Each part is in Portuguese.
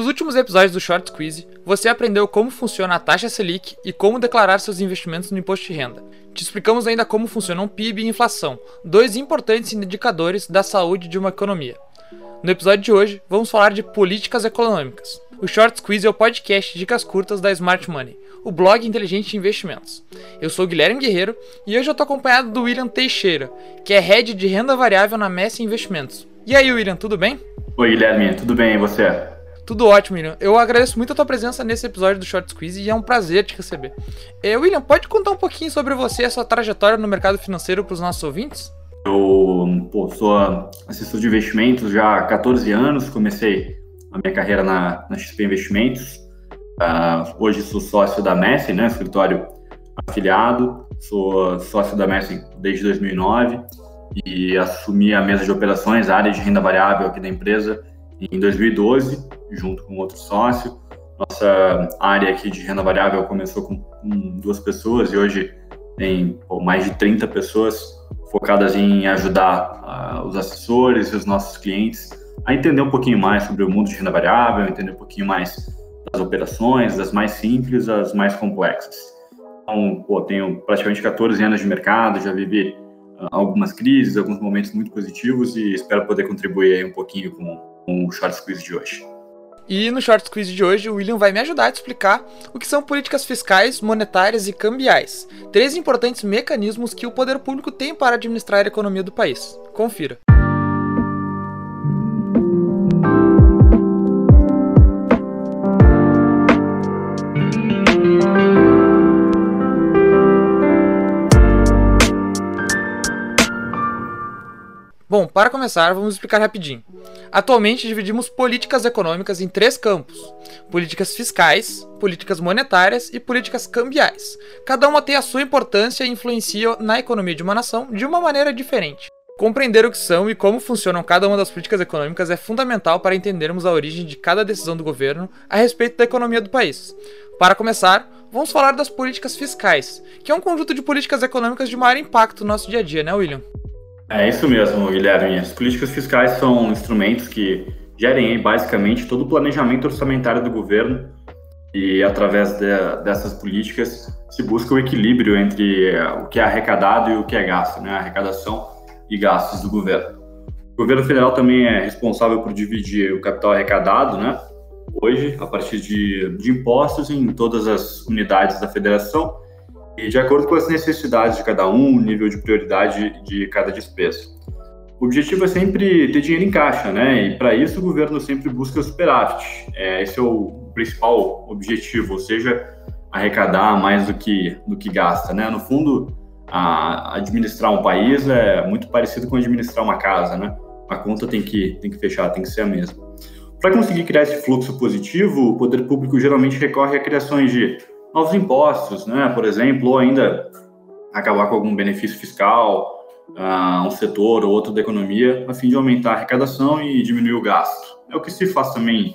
Nos últimos episódios do Short Squeeze, você aprendeu como funciona a taxa Selic e como declarar seus investimentos no imposto de renda. Te explicamos ainda como funcionam PIB e inflação, dois importantes indicadores da saúde de uma economia. No episódio de hoje, vamos falar de políticas econômicas. O Short Squeeze é o podcast dicas curtas da Smart Money, o blog inteligente de investimentos. Eu sou Guilherme Guerreiro e hoje eu estou acompanhado do William Teixeira, que é head de renda variável na Messi Investimentos. E aí, William, tudo bem? Oi, Guilherme, tudo bem e você? Tudo ótimo, William. Eu agradeço muito a tua presença nesse episódio do Short Squeeze e é um prazer te receber. É, William, pode contar um pouquinho sobre você e a sua trajetória no mercado financeiro para os nossos ouvintes? Eu pô, sou assessor de investimentos já há 14 anos, comecei a minha carreira na, na XP Investimentos. Uh, hoje sou sócio da Messi, né, escritório afiliado, sou sócio da Messi desde 2009 e assumi a mesa de operações, a área de renda variável aqui da empresa em 2012, junto com outro sócio. Nossa área aqui de renda variável começou com, duas pessoas e hoje tem pô, mais de 30 pessoas focadas em ajudar uh, os assessores e os nossos clientes a entender um pouquinho mais sobre o mundo de renda variável, entender um pouquinho mais das operações, das mais simples às mais complexas. Então, pô, tenho praticamente 14 anos de mercado, já vivi uh, algumas crises, alguns momentos muito positivos e espero poder contribuir aí um pouquinho com o Short Squeeze de hoje. E no Short Squeeze de hoje, o William vai me ajudar a explicar o que são políticas fiscais, monetárias e cambiais. Três importantes mecanismos que o poder público tem para administrar a economia do país. Confira. Bom, para começar, vamos explicar rapidinho. Atualmente dividimos políticas econômicas em três campos: políticas fiscais, políticas monetárias e políticas cambiais. Cada uma tem a sua importância e influencia na economia de uma nação de uma maneira diferente. Compreender o que são e como funcionam cada uma das políticas econômicas é fundamental para entendermos a origem de cada decisão do governo a respeito da economia do país. Para começar, vamos falar das políticas fiscais, que é um conjunto de políticas econômicas de maior impacto no nosso dia a dia, né, William? É isso mesmo, Guilherme. As políticas fiscais são instrumentos que gerem basicamente todo o planejamento orçamentário do governo e através de, dessas políticas se busca o equilíbrio entre o que é arrecadado e o que é gasto, né? Arrecadação e gastos do governo. O governo federal também é responsável por dividir o capital arrecadado, né? Hoje, a partir de, de impostos em todas as unidades da federação e de acordo com as necessidades de cada um, o nível de prioridade de cada despesa. O objetivo é sempre ter dinheiro em caixa, né? E para isso o governo sempre busca superávit. É, esse é o principal objetivo, ou seja, arrecadar mais do que do que gasta, né? No fundo, a, administrar um país é muito parecido com administrar uma casa, né? A conta tem que tem que fechar, tem que ser a mesma. Para conseguir criar esse fluxo positivo, o poder público geralmente recorre a criações de novos impostos, né? Por exemplo, ou ainda acabar com algum benefício fiscal a uh, um setor ou outro da economia, a fim de aumentar a arrecadação e diminuir o gasto. É o que se faz também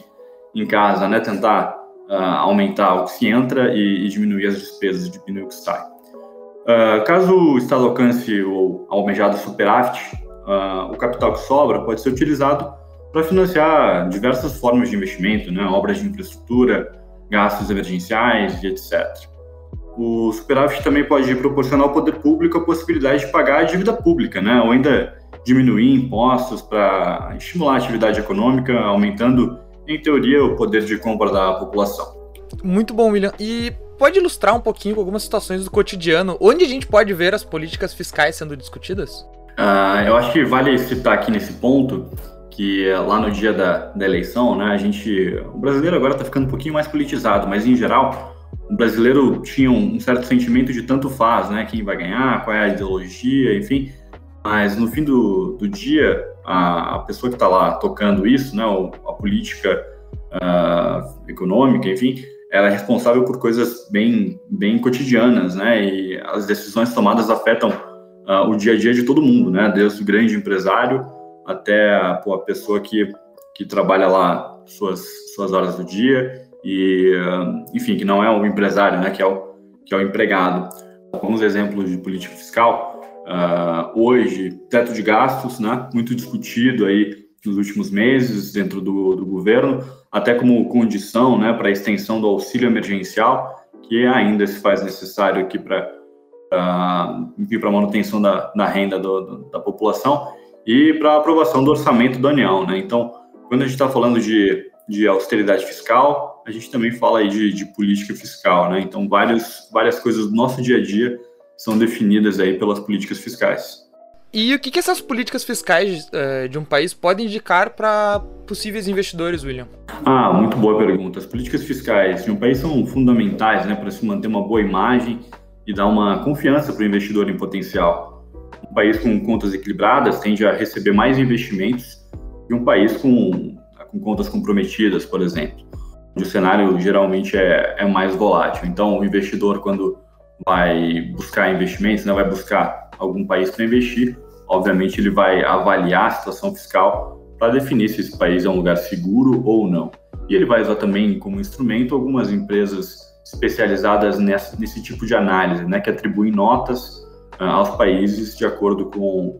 em casa, né? Tentar uh, aumentar o que se entra e, e, diminuir as despesas, diminuir o que sai. Uh, caso o Estado alcance o almejado superávit, o capital que sobra pode ser utilizado para financiar diversas formas de investimento, né? Obras de infraestrutura, gastos emergenciais e etc. O superávit também pode proporcionar ao poder público a possibilidade de pagar a dívida pública, né? ou ainda diminuir impostos para estimular a atividade econômica, aumentando, em teoria, o poder de compra da população. Muito bom, William. E pode ilustrar um pouquinho algumas situações do cotidiano, onde a gente pode ver as políticas fiscais sendo discutidas? Uh, eu acho que vale citar aqui nesse ponto que lá no dia da, da eleição, né, a gente, o brasileiro agora está ficando um pouquinho mais politizado, mas em geral o brasileiro tinha um, certo sentimento de tanto faz, né, quem vai ganhar, qual é a ideologia, enfim, mas no fim do, do dia a, a pessoa que está lá tocando isso, né, a política uh, econômica, enfim, ela é responsável por coisas bem, bem cotidianas, né, e as decisões tomadas afetam uh, o dia a dia de todo mundo, né, desde o grande empresário até a, pô, a pessoa que, que trabalha lá suas, suas horas do dia e, enfim, que não é o empresário, né, que é o, que é o empregado. Alguns exemplos de política fiscal. Uh, hoje, teto de gastos, né, muito discutido aí nos últimos meses dentro do, do governo. até como condição né, para a extensão do auxílio emergencial, que ainda se faz necessário aqui para para a manutenção da, da renda do, do, da população e para a aprovação do orçamento da União. Né? Então, quando a gente está falando de, de austeridade fiscal, a gente também fala aí de, de política fiscal. Né? Então, várias, várias coisas do nosso dia a dia são definidas aí pelas políticas fiscais. E o que, que essas políticas fiscais uh, de um país podem indicar para possíveis investidores, William? Ah, muito boa pergunta. As políticas fiscais de um país são fundamentais né, para se manter uma boa imagem e dar uma confiança para o investidor em potencial. País com contas equilibradas tende a receber mais investimentos que um país com, com contas comprometidas, por exemplo, onde o cenário geralmente é, é mais volátil. Então, o investidor, quando vai buscar investimentos, né, vai buscar algum país para investir, obviamente ele vai avaliar a situação fiscal para definir se esse país é um lugar seguro ou não. E ele vai usar também como instrumento algumas empresas especializadas nesse, nesse tipo de análise, né, que atribuem notas aos países de acordo com,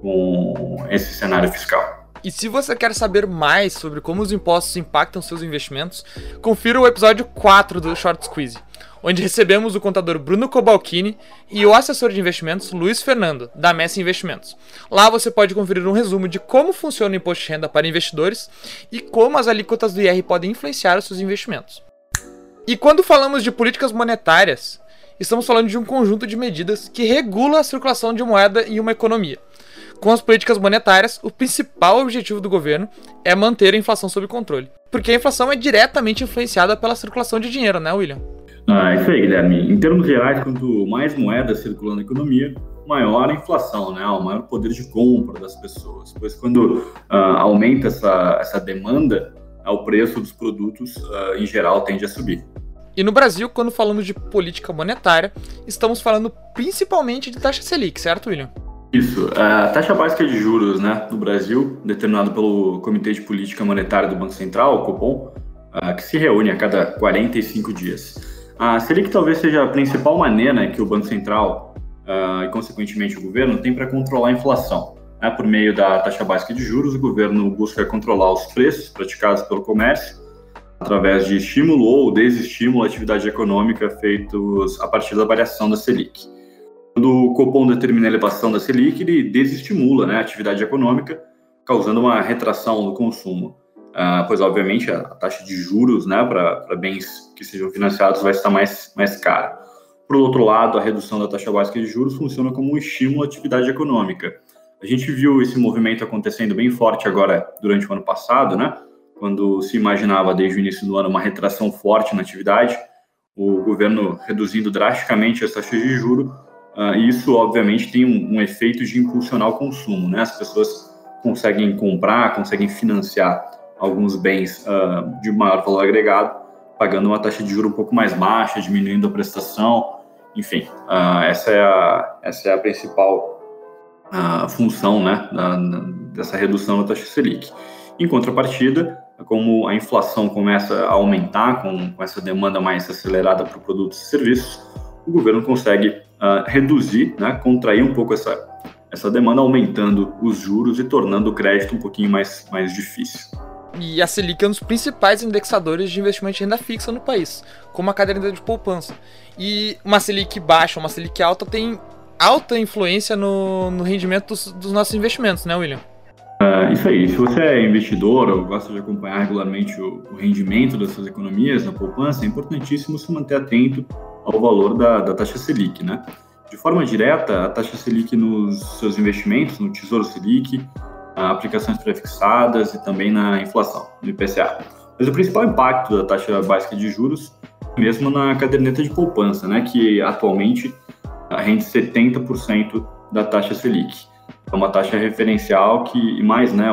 com esse cenário fiscal. E se você quer saber mais sobre como os impostos impactam seus investimentos, confira o episódio 4 do Short Squeeze onde recebemos o contador Bruno Cobalcini e o assessor de investimentos Luiz Fernando, da Messi Investimentos. Lá você pode conferir um resumo de como funciona o imposto de renda para investidores e como as alíquotas do IR podem influenciar os seus investimentos. E quando falamos de políticas monetárias, estamos falando de um conjunto de medidas que regula a circulação de moeda em uma economia. Com as políticas monetárias, o principal objetivo do governo é manter a inflação sob controle, porque a inflação é diretamente influenciada pela circulação de dinheiro, né, William? Ah, isso aí, Guilherme. Em termos gerais, quanto mais moedas circulando na economia, maior a inflação, né? O maior poder de compra das pessoas. Pois quando ah, aumenta essa, essa demanda, o preço dos produtos, ah, em geral, tende a subir. E no Brasil, quando falamos de política monetária, estamos falando principalmente de taxa Selic, certo, William? Isso. A taxa básica de juros né, no Brasil, determinada pelo Comitê de Política Monetária do Banco Central, o Copom, ah, que se reúne a cada 45 dias. A Selic talvez seja a principal maneira que o Banco Central uh, e, consequentemente, o governo tem para controlar a inflação. Né? Por meio da taxa básica de juros, o governo busca controlar os preços praticados pelo comércio através de estímulo ou desestímulo à atividade econômica feitos a partir da variação da Selic. Quando o Copom determina a elevação da Selic, ele desestimula né, a atividade econômica, causando uma retração do consumo. Uh, pois, obviamente, a taxa de juros né, para bens que sejam financiados vai estar mais, mais cara. Por outro lado, a redução da taxa básica de juros funciona como um estímulo à atividade econômica. A gente viu esse movimento acontecendo bem forte agora durante o ano passado, né? Quando se imaginava desde o início do ano uma retração forte na atividade, o governo reduzindo drasticamente as taxas de juros, uh, isso, obviamente, tem um, um efeito de impulsionar o consumo. Né? As pessoas conseguem comprar, conseguem financiar alguns bens uh, de maior valor agregado, pagando uma taxa de juros um pouco mais baixa, diminuindo a prestação, enfim, uh, essa, é a, essa é a principal função né, da, dessa redução da taxa Selic. Em contrapartida, como a inflação começa a aumentar com, com essa demanda mais acelerada para produtos e serviços, o governo consegue uh, reduzir, né, contrair um pouco essa, essa demanda, aumentando os juros e tornando o crédito um pouquinho mais, mais difícil. E a Selic é um dos principais indexadores de investimento de renda fixa no país, como a caderneta de poupança. E uma Selic baixa, uma Selic alta tem alta influência no, no rendimento dos, dos, nossos investimentos, né, William? Uh, isso aí. Se você é investidor ou gosta de acompanhar regularmente o, o, rendimento das suas economias na poupança, é importantíssimo se manter atento ao valor da, da taxa Selic, né? De forma direta, a taxa Selic nos seus investimentos, no Tesouro Selic, aplicações prefixadas e também na inflação, no IPCA. Mas o principal impacto da taxa básica de juros é mesmo na caderneta de poupança, né, que atualmente rende 70% da taxa Selic. É uma taxa referencial que, mais, né,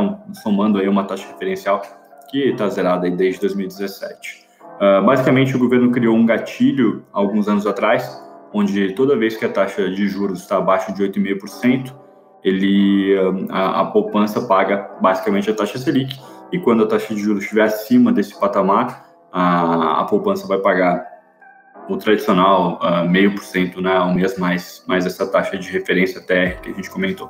somando aí uma taxa referencial que está zerada desde 2017. Uh, ah, basicamente, o governo criou um gatilho alguns anos atrás, onde toda vez que a taxa de juros está abaixo de 8,5%, ele a, a, poupança paga basicamente a taxa Selic e quando a taxa de juros estiver acima desse patamar, a, a poupança vai pagar o tradicional meio por cento né, ao mês mais, mais essa taxa de referência TR que a gente comentou.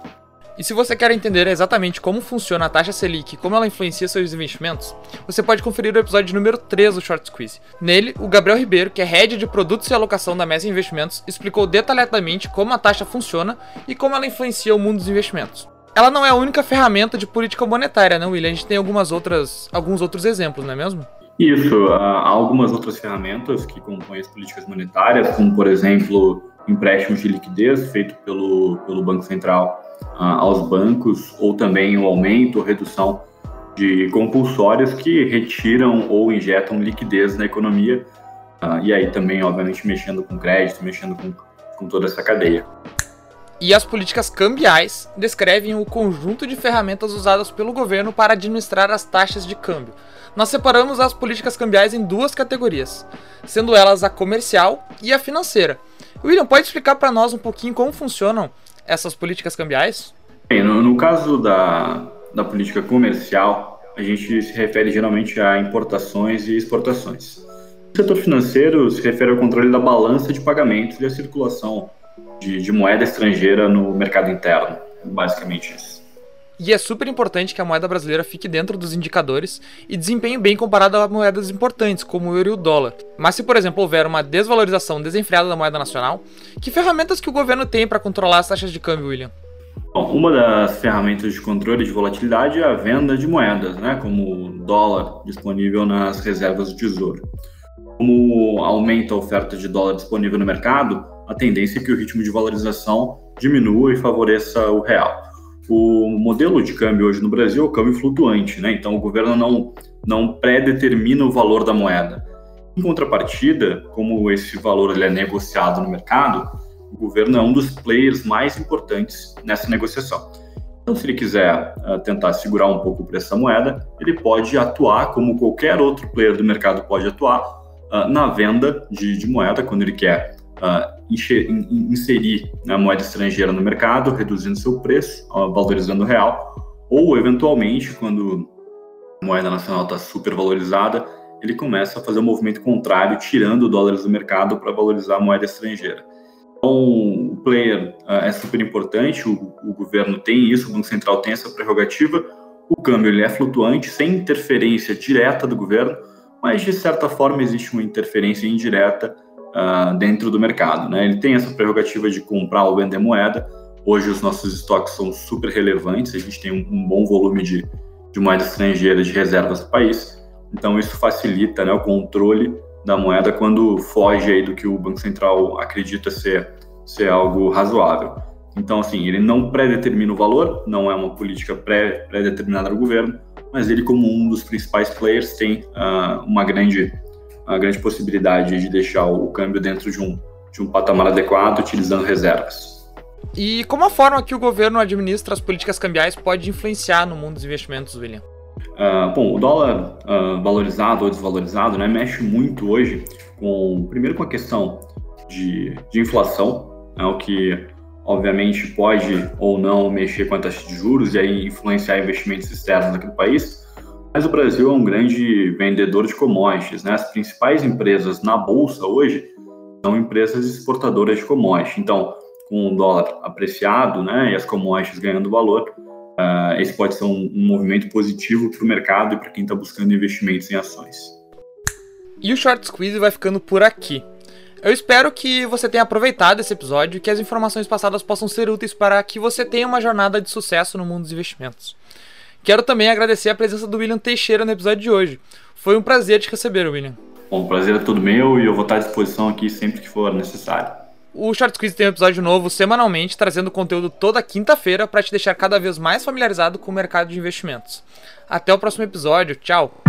E se você quer entender exatamente como funciona a taxa Selic e como ela influencia seus investimentos, você pode conferir o episódio número 3 do Short Squeeze. Nele, o Gabriel Ribeiro, que é head de produtos e alocação da Mesa Investimentos, explicou detalhadamente como a taxa funciona e como ela influencia o mundo dos investimentos. Ela não é a única ferramenta de política monetária, não, William? A gente tem algumas outras, alguns outros exemplos, não é mesmo? Isso, há algumas outras ferramentas que compõem as políticas monetárias, como, por exemplo, empréstimos de liquidez feito pelo, pelo Banco Central uh, aos bancos, ou também o aumento ou redução de compulsórios que retiram ou injetam liquidez na economia, uh, e aí também, obviamente, mexendo com crédito, mexendo com, com toda essa cadeia. E as políticas cambiais descrevem o conjunto de ferramentas usadas pelo governo para administrar as taxas de câmbio. Nós separamos as políticas cambiais em duas categorias, sendo elas a comercial e a financeira. William, pode explicar para nós um pouquinho como funcionam essas políticas cambiais? Bem, no, no caso da, da política comercial, a gente se refere geralmente a importações e exportações. O setor financeiro se refere ao controle da balança de pagamentos e a circulação de, de moeda estrangeira no mercado interno, basicamente isso. E é super importante que a moeda brasileira fique dentro dos indicadores e desempenhe bem comparado a moedas importantes, como o euro e o dólar. Mas se, por exemplo, houver uma desvalorização desenfreada da moeda nacional, que ferramentas que o governo tem para controlar as taxas de câmbio, William? Bom, uma das ferramentas de controle de volatilidade é a venda de moedas, né, como o dólar disponível nas reservas do Tesouro. Como aumenta a oferta de dólar disponível no mercado, a tendência é que o ritmo de valorização diminua e favoreça o real. O modelo de câmbio hoje no Brasil é o câmbio flutuante, né? então o governo não, não pré-determina o valor da moeda. Em contrapartida, como esse valor ele é negociado no mercado, o governo é um dos players mais importantes nessa negociação. Então, se ele quiser uh, tentar segurar um pouco o preço da moeda, ele pode atuar como qualquer outro player do mercado pode atuar uh, na venda de, de, moeda, quando ele quer inserir a moeda estrangeira no mercado, reduzindo seu preço, valorizando o real, ou eventualmente, quando a moeda nacional está super valorizada, ele começa a fazer um movimento contrário, tirando dólares do mercado para valorizar a moeda estrangeira. Então, o player uh, é super importante, o, o, governo tem isso, o Banco Central tem essa prerrogativa, o câmbio ele é flutuante, sem interferência direta do governo, mas de certa forma existe uma interferência indireta uh, dentro do mercado. Né? Ele tem essa prerrogativa de comprar ou vender moeda. Hoje os nossos estoques são super relevantes, a gente tem um, um bom volume de, de moeda estrangeira de reservas do país. Então isso facilita né, o controle da moeda quando foge aí do que o Banco Central acredita ser, ser algo razoável. Então, assim, ele não pré-determina o valor, não é uma política pré-determinada do governo, mas ele, como um dos principais players, tem uh, uma grande a grande possibilidade de deixar o câmbio dentro de um, de um patamar adequado, utilizando reservas. E como a forma que o governo administra as políticas cambiais pode influenciar no mundo dos investimentos, William? Uh, bom, o dólar uh, valorizado ou desvalorizado né, mexe muito hoje com, primeiro com a questão de, de inflação, né, o que obviamente pode ou não mexer com a taxa de juros e aí influenciar investimentos externos aqui no país, mas o Brasil é um grande vendedor de commodities, né? As principais empresas na bolsa hoje são empresas exportadoras de commodities. Então, com o dólar apreciado, né, e as commodities ganhando valor, uh, esse pode ser um, um movimento positivo para o mercado e para quem está buscando investimentos em ações. E o Short Squeeze vai ficando por aqui. Eu espero que você tenha aproveitado esse episódio e que as informações passadas possam ser úteis para que você tenha uma jornada de sucesso no mundo dos investimentos. Quero também agradecer a presença do William Teixeira no episódio de hoje. Foi um prazer te receber, William. Bom, o prazer é todo meu e eu vou estar à disposição aqui sempre que for necessário. O Short Quiz tem um episódio novo semanalmente, trazendo conteúdo toda quinta-feira para te deixar cada vez mais familiarizado com o mercado de investimentos. Até o próximo episódio, tchau!